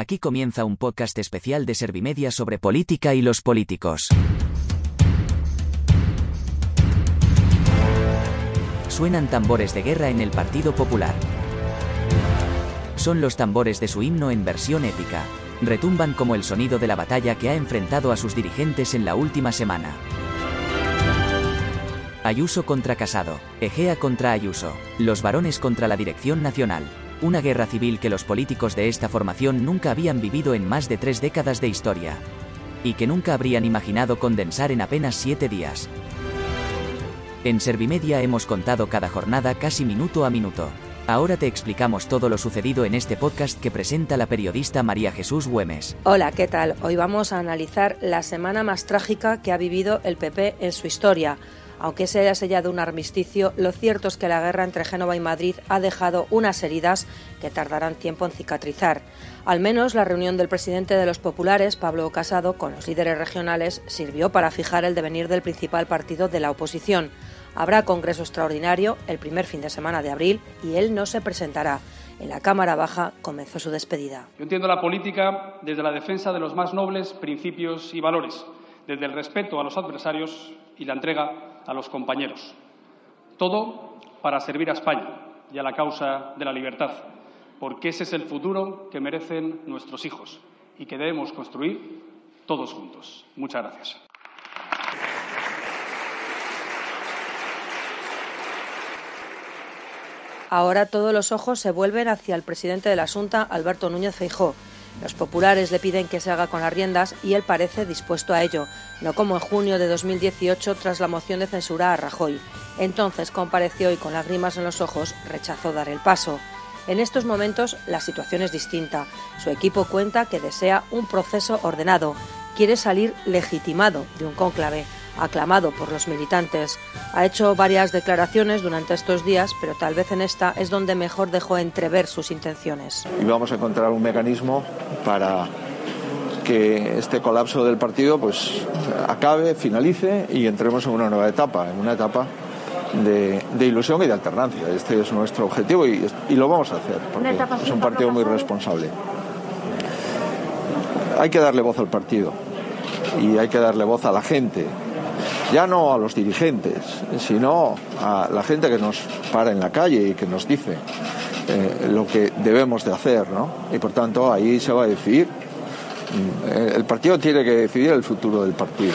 Aquí comienza un podcast especial de Servimedia sobre política y los políticos. Suenan tambores de guerra en el Partido Popular. Son los tambores de su himno en versión épica. Retumban como el sonido de la batalla que ha enfrentado a sus dirigentes en la última semana. Ayuso contra Casado, Egea contra Ayuso, los varones contra la Dirección Nacional. Una guerra civil que los políticos de esta formación nunca habían vivido en más de tres décadas de historia. Y que nunca habrían imaginado condensar en apenas siete días. En Servimedia hemos contado cada jornada casi minuto a minuto. Ahora te explicamos todo lo sucedido en este podcast que presenta la periodista María Jesús Güemes. Hola, ¿qué tal? Hoy vamos a analizar la semana más trágica que ha vivido el PP en su historia aunque se haya sellado un armisticio, lo cierto es que la guerra entre Génova y Madrid ha dejado unas heridas que tardarán tiempo en cicatrizar. Al menos la reunión del presidente de los populares, Pablo Casado, con los líderes regionales sirvió para fijar el devenir del principal partido de la oposición. Habrá congreso extraordinario el primer fin de semana de abril y él no se presentará. En la Cámara Baja comenzó su despedida. Yo entiendo la política desde la defensa de los más nobles principios y valores, desde el respeto a los adversarios y la entrega a los compañeros. Todo para servir a España y a la causa de la libertad, porque ese es el futuro que merecen nuestros hijos y que debemos construir todos juntos. Muchas gracias. Ahora todos los ojos se vuelven hacia el presidente de la Junta, Alberto Núñez Feijó. Los populares le piden que se haga con las riendas y él parece dispuesto a ello, no como en junio de 2018 tras la moción de censura a Rajoy. Entonces compareció y con lágrimas en los ojos rechazó dar el paso. En estos momentos la situación es distinta. Su equipo cuenta que desea un proceso ordenado, quiere salir legitimado de un cónclave aclamado por los militantes. Ha hecho varias declaraciones durante estos días, pero tal vez en esta es donde mejor dejó entrever sus intenciones. Y vamos a encontrar un mecanismo para que este colapso del partido pues acabe, finalice y entremos en una nueva etapa, en una etapa de, ilusión y de alternancia. Este es nuestro objetivo y, y lo vamos a hacer, porque es un partido muy responsable. Hay que darle voz al partido y hay que darle voz a la gente ya no a los dirigentes, sino a la gente que nos para en la calle y que nos dice eh, lo que debemos de hacer, ¿no? Y por tanto ahí se va a decidir. Mm, el partido tiene que decidir el futuro del partido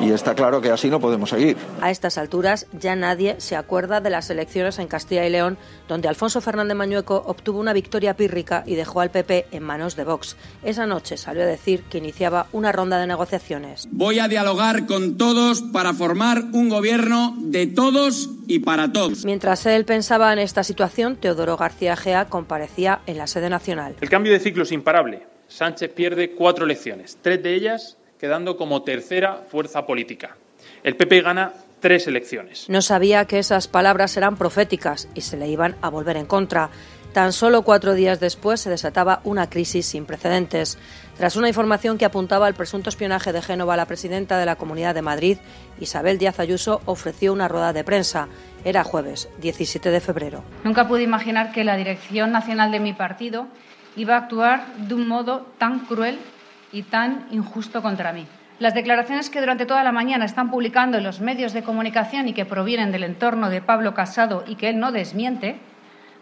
y está claro que así no podemos seguir. A estas alturas ya nadie se acuerda de las elecciones en Castilla y León, donde Alfonso Fernández Mañueco obtuvo una victoria pírrica y dejó al PP en manos de Vox. Esa noche salió a decir que iniciaba una ronda de negociaciones. Voy a dialogar con todos para formar un gobierno de todos y para todos. Mientras él pensaba en esta situación, Teodoro García Gea comparecía en la sede nacional. El cambio de ciclo es imparable. Sánchez pierde cuatro elecciones, tres de ellas quedando como tercera fuerza política. El PP gana tres elecciones. No sabía que esas palabras eran proféticas y se le iban a volver en contra. Tan solo cuatro días después se desataba una crisis sin precedentes. Tras una información que apuntaba al presunto espionaje de Génova a la presidenta de la Comunidad de Madrid, Isabel Díaz Ayuso ofreció una rueda de prensa. Era jueves, 17 de febrero. Nunca pude imaginar que la dirección nacional de mi partido iba a actuar de un modo tan cruel y tan injusto contra mí. Las declaraciones que durante toda la mañana están publicando en los medios de comunicación y que provienen del entorno de Pablo Casado y que él no desmiente,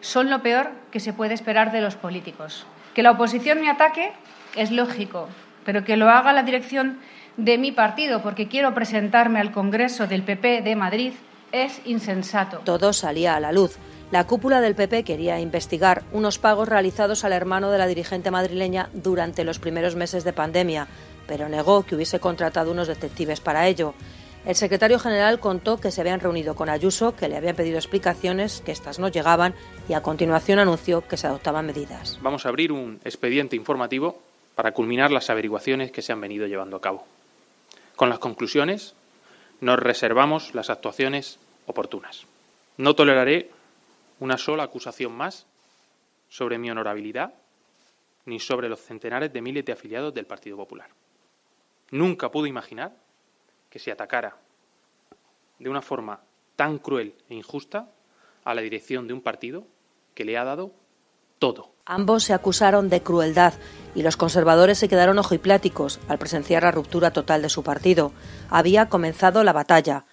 son lo peor que se puede esperar de los políticos. Que la oposición me ataque es lógico, pero que lo haga la dirección de mi partido porque quiero presentarme al Congreso del PP de Madrid es insensato. Todo salía a la luz. La cúpula del PP quería investigar unos pagos realizados al hermano de la dirigente madrileña durante los primeros meses de pandemia, pero negó que hubiese contratado unos detectives para ello. El secretario general contó que se habían reunido con Ayuso, que le habían pedido explicaciones, que éstas no llegaban y a continuación anunció que se adoptaban medidas. Vamos a abrir un expediente informativo para culminar las averiguaciones que se han venido llevando a cabo. Con las conclusiones nos reservamos las actuaciones oportunas. No toleraré una sola acusación más sobre mi honorabilidad ni sobre los centenares de miles de afiliados del Partido Popular. Nunca pude imaginar que se atacara de una forma tan cruel e injusta a la dirección de un partido que le ha dado todo. Ambos se acusaron de crueldad y los conservadores se quedaron ojipláticos al presenciar la ruptura total de su partido. Había comenzado la batalla.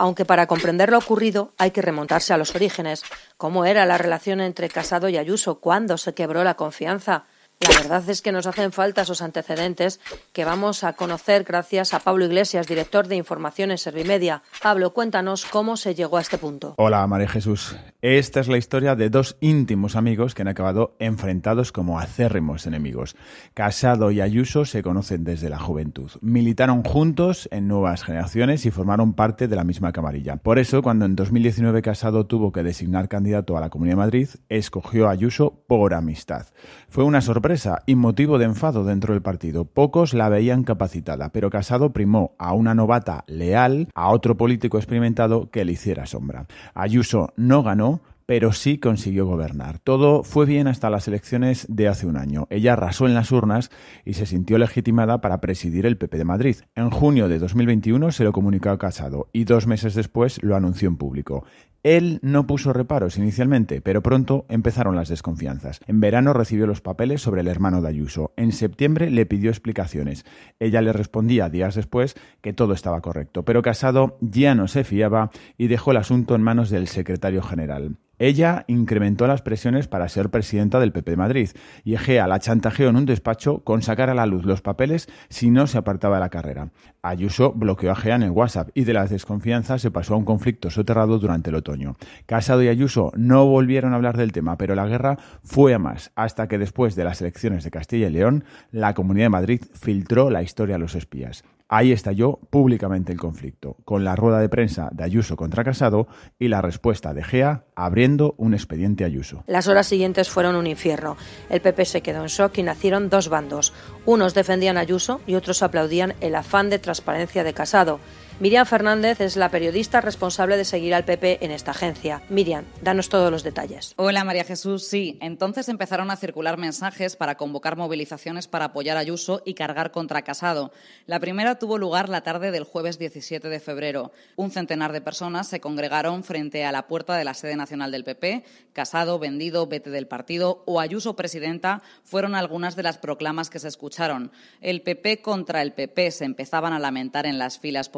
Aunque para comprender lo ocurrido hay que remontarse a los orígenes. ¿Cómo era la relación entre Casado y Ayuso? ¿Cuándo se quebró la confianza? La verdad es que nos hacen falta esos antecedentes que vamos a conocer gracias a Pablo Iglesias, director de información en Servimedia. Pablo, cuéntanos cómo se llegó a este punto. Hola, María Jesús. Esta es la historia de dos íntimos amigos que han acabado enfrentados como acérrimos enemigos. Casado y Ayuso se conocen desde la juventud. Militaron juntos en nuevas generaciones y formaron parte de la misma camarilla. Por eso, cuando en 2019 Casado tuvo que designar candidato a la Comunidad de Madrid, escogió a Ayuso por amistad. Fue una sorpresa y motivo de enfado dentro del partido. Pocos la veían capacitada, pero Casado primó a una novata leal, a otro político experimentado que le hiciera sombra. Ayuso no ganó, pero sí consiguió gobernar. Todo fue bien hasta las elecciones de hace un año. Ella arrasó en las urnas y se sintió legitimada para presidir el PP de Madrid. En junio de 2021 se lo comunicó a Casado y dos meses después lo anunció en público. Él no puso reparos inicialmente, pero pronto empezaron las desconfianzas. En verano recibió los papeles sobre el hermano de Ayuso. En septiembre le pidió explicaciones. Ella le respondía días después que todo estaba correcto, pero Casado ya no se fiaba y dejó el asunto en manos del secretario general. Ella incrementó las presiones para ser presidenta del PP de Madrid y Egea la chantajeó en un despacho con sacar a la luz los papeles si no se apartaba de la carrera. Ayuso bloqueó a Egea en el WhatsApp y de las desconfianzas se pasó a un conflicto soterrado durante el otoño. Casado y Ayuso no volvieron a hablar del tema, pero la guerra fue a más, hasta que después de las elecciones de Castilla y León, la Comunidad de Madrid filtró la historia a los espías. Ahí estalló públicamente el conflicto, con la rueda de prensa de Ayuso contra Casado y la respuesta de Gea abriendo un expediente Ayuso. Las horas siguientes fueron un infierno. El PP se quedó en shock y nacieron dos bandos. Unos defendían Ayuso y otros aplaudían el afán de transparencia de Casado. Miriam Fernández es la periodista responsable de seguir al PP en esta agencia. Miriam, danos todos los detalles. Hola María Jesús, sí. Entonces empezaron a circular mensajes para convocar movilizaciones para apoyar a Ayuso y cargar contra Casado. La primera tuvo lugar la tarde del jueves 17 de febrero. Un centenar de personas se congregaron frente a la puerta de la sede nacional del PP. Casado, vendido, vete del partido o Ayuso presidenta fueron algunas de las proclamas que se escucharon. El PP contra el PP se empezaban a lamentar en las filas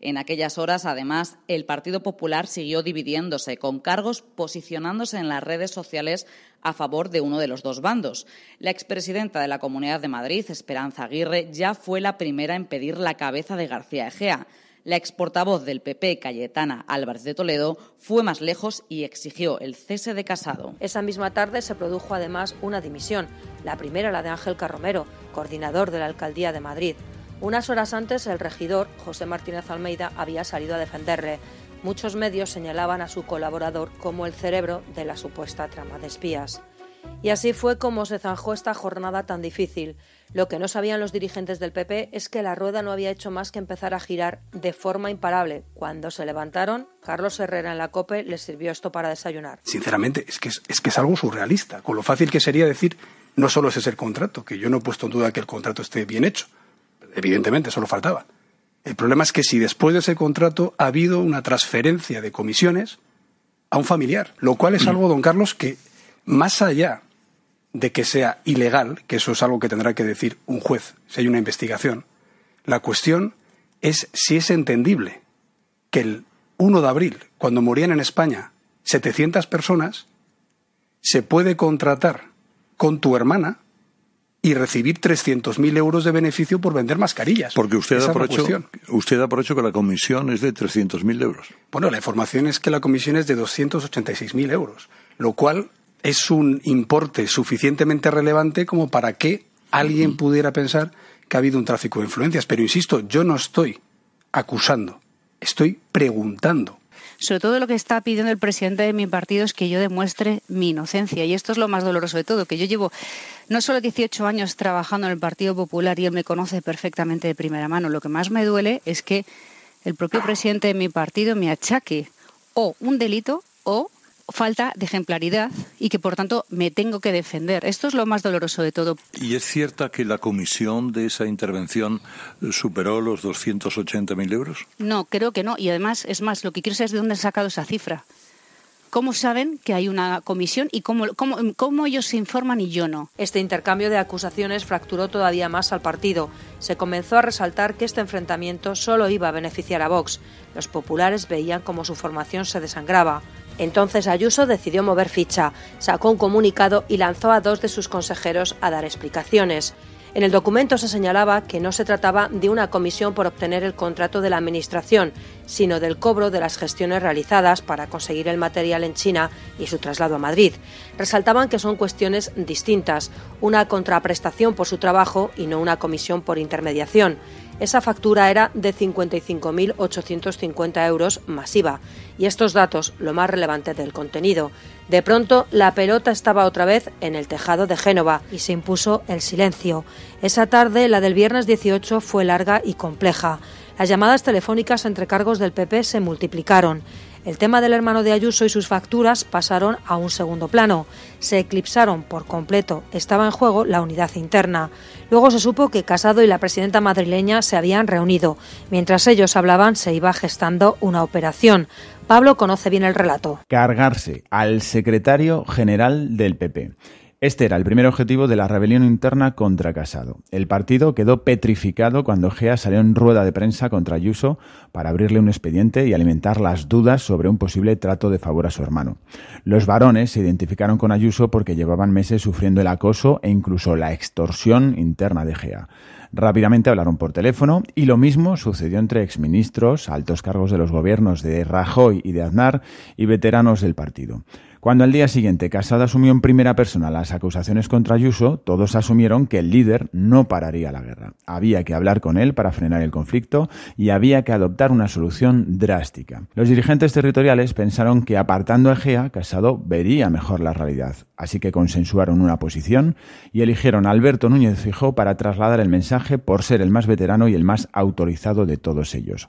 en aquellas horas, además, el Partido Popular siguió dividiéndose, con cargos posicionándose en las redes sociales a favor de uno de los dos bandos. La expresidenta de la Comunidad de Madrid, Esperanza Aguirre, ya fue la primera en pedir la cabeza de García Egea. La exportavoz del PP, Cayetana Álvarez de Toledo, fue más lejos y exigió el cese de Casado. Esa misma tarde se produjo además una dimisión, la primera la de Ángel Carromero, coordinador de la Alcaldía de Madrid. Unas horas antes, el regidor, José Martínez Almeida, había salido a defenderle. Muchos medios señalaban a su colaborador como el cerebro de la supuesta trama de espías. Y así fue como se zanjó esta jornada tan difícil. Lo que no sabían los dirigentes del PP es que la rueda no había hecho más que empezar a girar de forma imparable. Cuando se levantaron, Carlos Herrera en la COPE les sirvió esto para desayunar. Sinceramente, es que es, es que es algo surrealista, con lo fácil que sería decir no solo ese es el contrato, que yo no he puesto en duda que el contrato esté bien hecho, Evidentemente, solo faltaba. El problema es que si después de ese contrato ha habido una transferencia de comisiones a un familiar, lo cual es algo, don Carlos, que más allá de que sea ilegal, que eso es algo que tendrá que decir un juez si hay una investigación, la cuestión es si es entendible que el 1 de abril, cuando morían en España 700 personas, se puede contratar con tu hermana y recibir 300.000 euros de beneficio por vender mascarillas. Porque usted da, por hecho, usted da por hecho que la comisión es de 300.000 euros. Bueno, la información es que la comisión es de 286.000 euros, lo cual es un importe suficientemente relevante como para que alguien pudiera pensar que ha habido un tráfico de influencias. Pero insisto, yo no estoy acusando, estoy preguntando sobre todo lo que está pidiendo el presidente de mi partido es que yo demuestre mi inocencia. Y esto es lo más doloroso de todo, que yo llevo no solo 18 años trabajando en el Partido Popular y él me conoce perfectamente de primera mano. Lo que más me duele es que el propio presidente de mi partido me achaque o un delito o falta de ejemplaridad y que por tanto me tengo que defender. Esto es lo más doloroso de todo. ¿Y es cierta que la comisión de esa intervención superó los 280.000 euros? No, creo que no. Y además, es más, lo que quiero saber es de dónde han sacado esa cifra. ¿Cómo saben que hay una comisión y cómo, cómo, cómo ellos se informan y yo no? Este intercambio de acusaciones fracturó todavía más al partido. Se comenzó a resaltar que este enfrentamiento solo iba a beneficiar a Vox. Los populares veían cómo su formación se desangraba. Entonces Ayuso decidió mover ficha, sacó un comunicado y lanzó a dos de sus consejeros a dar explicaciones. En el documento se señalaba que no se trataba de una comisión por obtener el contrato de la Administración, sino del cobro de las gestiones realizadas para conseguir el material en China y su traslado a Madrid. Resaltaban que son cuestiones distintas, una contraprestación por su trabajo y no una comisión por intermediación. Esa factura era de 55.850 euros masiva. Y estos datos, lo más relevante del contenido. De pronto, la pelota estaba otra vez en el tejado de Génova y se impuso el silencio. Esa tarde, la del viernes 18, fue larga y compleja. Las llamadas telefónicas entre cargos del PP se multiplicaron. El tema del hermano de Ayuso y sus facturas pasaron a un segundo plano. Se eclipsaron por completo. Estaba en juego la unidad interna. Luego se supo que Casado y la presidenta madrileña se habían reunido. Mientras ellos hablaban, se iba gestando una operación. Pablo conoce bien el relato. Cargarse al secretario general del PP. Este era el primer objetivo de la rebelión interna contra Casado. El partido quedó petrificado cuando Gea salió en rueda de prensa contra Ayuso para abrirle un expediente y alimentar las dudas sobre un posible trato de favor a su hermano. Los varones se identificaron con Ayuso porque llevaban meses sufriendo el acoso e incluso la extorsión interna de Gea. Rápidamente hablaron por teléfono y lo mismo sucedió entre exministros, altos cargos de los gobiernos de Rajoy y de Aznar y veteranos del partido. Cuando al día siguiente Casado asumió en primera persona las acusaciones contra Ayuso, todos asumieron que el líder no pararía la guerra. Había que hablar con él para frenar el conflicto y había que adoptar una solución drástica. Los dirigentes territoriales pensaron que apartando a Egea, Casado vería mejor la realidad. Así que consensuaron una posición y eligieron a Alberto Núñez Fijó para trasladar el mensaje por ser el más veterano y el más autorizado de todos ellos.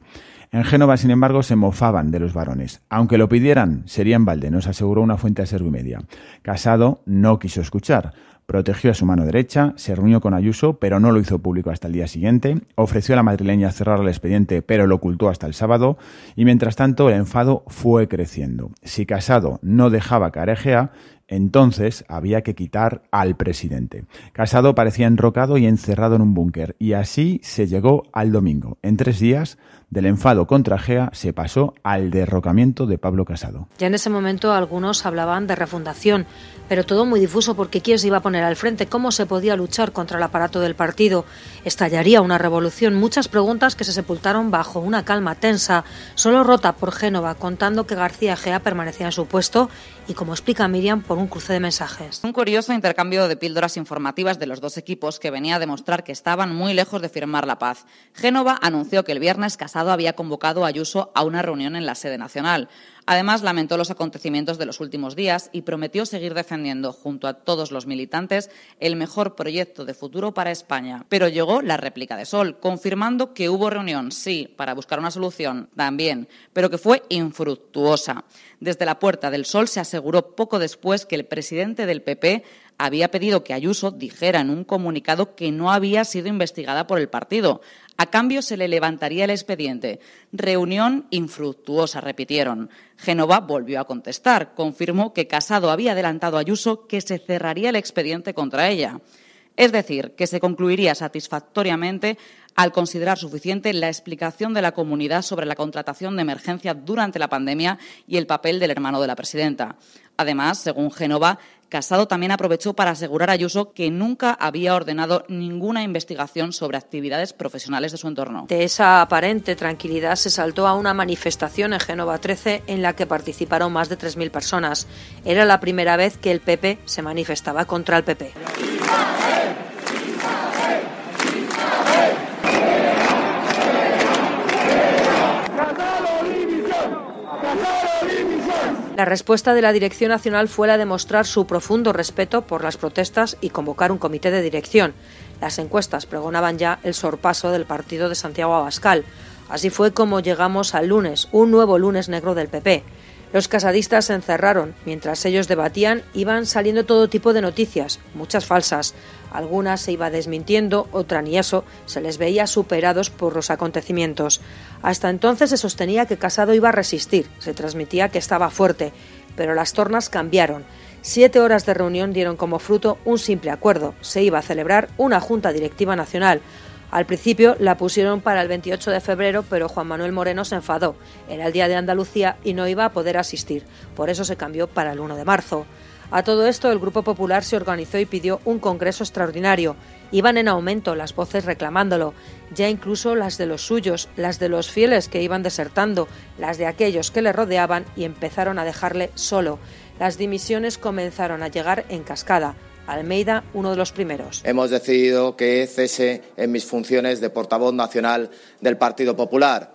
En Génova, sin embargo, se mofaban de los varones. Aunque lo pidieran, sería en balde, nos aseguró una fuente a Media. Casado no quiso escuchar. Protegió a su mano derecha, se reunió con Ayuso, pero no lo hizo público hasta el día siguiente, ofreció a la madrileña cerrar el expediente, pero lo ocultó hasta el sábado, y mientras tanto el enfado fue creciendo. Si Casado no dejaba carejea, entonces había que quitar al presidente. Casado parecía enrocado y encerrado en un búnker, y así se llegó al domingo. En tres días, del enfado contra Gea se pasó al derrocamiento de Pablo Casado. Ya en ese momento algunos hablaban de refundación, pero todo muy difuso porque quién se iba a poner al frente, cómo se podía luchar contra el aparato del partido, estallaría una revolución, muchas preguntas que se sepultaron bajo una calma tensa, solo rota por Génova, contando que García Gea permanecía en su puesto y, como explica Miriam, por un cruce de mensajes. Un curioso intercambio de píldoras informativas de los dos equipos que venía a demostrar que estaban muy lejos de firmar la paz. Génova anunció que el viernes Casado había convocado a Ayuso a una reunión en la sede nacional. Además, lamentó los acontecimientos de los últimos días y prometió seguir defendiendo, junto a todos los militantes, el mejor proyecto de futuro para España. Pero llegó la réplica de Sol, confirmando que hubo reunión, sí, para buscar una solución, también, pero que fue infructuosa. Desde la Puerta del Sol se aseguró poco después que el presidente del PP había pedido que Ayuso dijera en un comunicado que no había sido investigada por el partido. A cambio se le levantaría el expediente. Reunión infructuosa, repitieron. Génova volvió a contestar. Confirmó que Casado había adelantado a Ayuso que se cerraría el expediente contra ella. Es decir, que se concluiría satisfactoriamente al considerar suficiente la explicación de la comunidad sobre la contratación de emergencia durante la pandemia y el papel del hermano de la presidenta. Además, según Génova, Casado también aprovechó para asegurar a Ayuso que nunca había ordenado ninguna investigación sobre actividades profesionales de su entorno. De esa aparente tranquilidad se saltó a una manifestación en Génova 13 en la que participaron más de 3.000 personas. Era la primera vez que el PP se manifestaba contra el PP. La respuesta de la Dirección Nacional fue la de mostrar su profundo respeto por las protestas y convocar un comité de dirección. Las encuestas pregonaban ya el sorpaso del partido de Santiago Abascal. Así fue como llegamos al lunes, un nuevo lunes negro del PP. Los casadistas se encerraron. Mientras ellos debatían, iban saliendo todo tipo de noticias, muchas falsas. Algunas se iba desmintiendo, otra ni eso, se les veía superados por los acontecimientos. Hasta entonces se sostenía que Casado iba a resistir, se transmitía que estaba fuerte, pero las tornas cambiaron. Siete horas de reunión dieron como fruto un simple acuerdo. Se iba a celebrar una Junta Directiva Nacional. Al principio la pusieron para el 28 de febrero, pero Juan Manuel Moreno se enfadó. Era el día de Andalucía y no iba a poder asistir. Por eso se cambió para el 1 de marzo. A todo esto, el Grupo Popular se organizó y pidió un congreso extraordinario. Iban en aumento las voces reclamándolo, ya incluso las de los suyos, las de los fieles que iban desertando, las de aquellos que le rodeaban y empezaron a dejarle solo. Las dimisiones comenzaron a llegar en cascada. Almeida, uno de los primeros. Hemos decidido que cese en mis funciones de portavoz nacional del Partido Popular.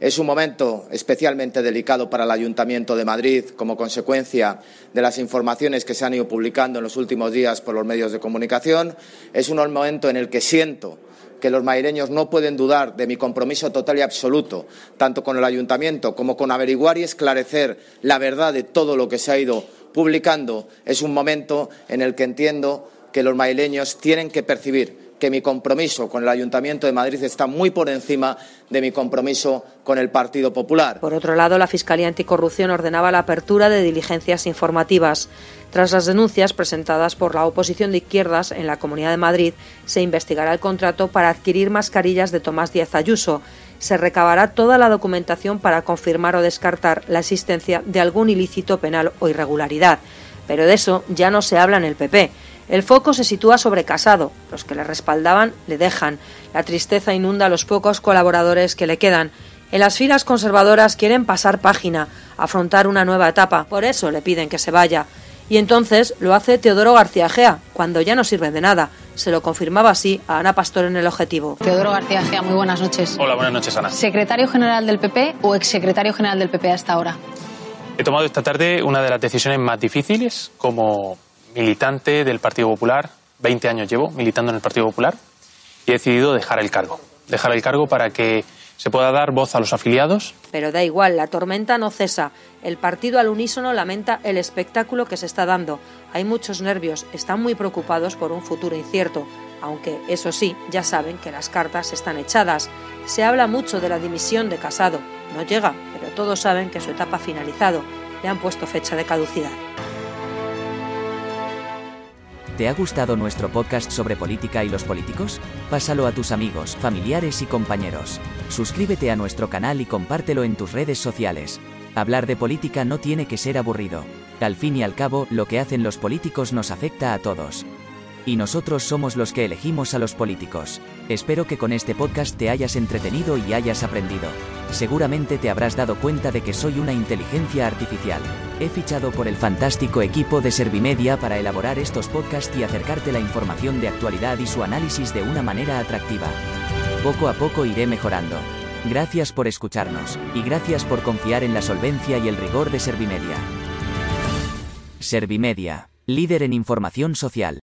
Es un momento especialmente delicado para el Ayuntamiento de Madrid como consecuencia de las informaciones que se han ido publicando en los últimos días por los medios de comunicación. Es un momento en el que siento que los madrileños no pueden dudar de mi compromiso total y absoluto, tanto con el Ayuntamiento como con averiguar y esclarecer la verdad de todo lo que se ha ido publicando. Es un momento en el que entiendo que los madrileños tienen que percibir que mi compromiso con el Ayuntamiento de Madrid está muy por encima de mi compromiso con el Partido Popular. Por otro lado, la Fiscalía Anticorrupción ordenaba la apertura de diligencias informativas. Tras las denuncias presentadas por la oposición de izquierdas en la Comunidad de Madrid, se investigará el contrato para adquirir mascarillas de Tomás Díaz Ayuso. Se recabará toda la documentación para confirmar o descartar la existencia de algún ilícito penal o irregularidad. Pero de eso ya no se habla en el PP. El foco se sitúa sobre Casado. Los que le respaldaban le dejan. La tristeza inunda a los pocos colaboradores que le quedan. En las filas conservadoras quieren pasar página, afrontar una nueva etapa. Por eso le piden que se vaya. Y entonces lo hace Teodoro García Gea, cuando ya no sirve de nada. Se lo confirmaba así a Ana Pastor en el objetivo. Teodoro García Gea, muy buenas noches. Hola, buenas noches, Ana. ¿Secretario general del PP o exsecretario general del PP hasta ahora? He tomado esta tarde una de las decisiones más difíciles como militante del Partido Popular, 20 años llevo militando en el Partido Popular, y he decidido dejar el cargo. Dejar el cargo para que se pueda dar voz a los afiliados. Pero da igual, la tormenta no cesa. El partido al unísono lamenta el espectáculo que se está dando. Hay muchos nervios, están muy preocupados por un futuro incierto, aunque eso sí, ya saben que las cartas están echadas. Se habla mucho de la dimisión de Casado. No llega, pero todos saben que su etapa ha finalizado. Le han puesto fecha de caducidad. ¿Te ha gustado nuestro podcast sobre política y los políticos? Pásalo a tus amigos, familiares y compañeros. Suscríbete a nuestro canal y compártelo en tus redes sociales. Hablar de política no tiene que ser aburrido. Al fin y al cabo, lo que hacen los políticos nos afecta a todos y nosotros somos los que elegimos a los políticos. Espero que con este podcast te hayas entretenido y hayas aprendido. Seguramente te habrás dado cuenta de que soy una inteligencia artificial. He fichado por el fantástico equipo de Servimedia para elaborar estos podcasts y acercarte la información de actualidad y su análisis de una manera atractiva. Poco a poco iré mejorando. Gracias por escucharnos, y gracias por confiar en la solvencia y el rigor de Servimedia. Servimedia, líder en información social.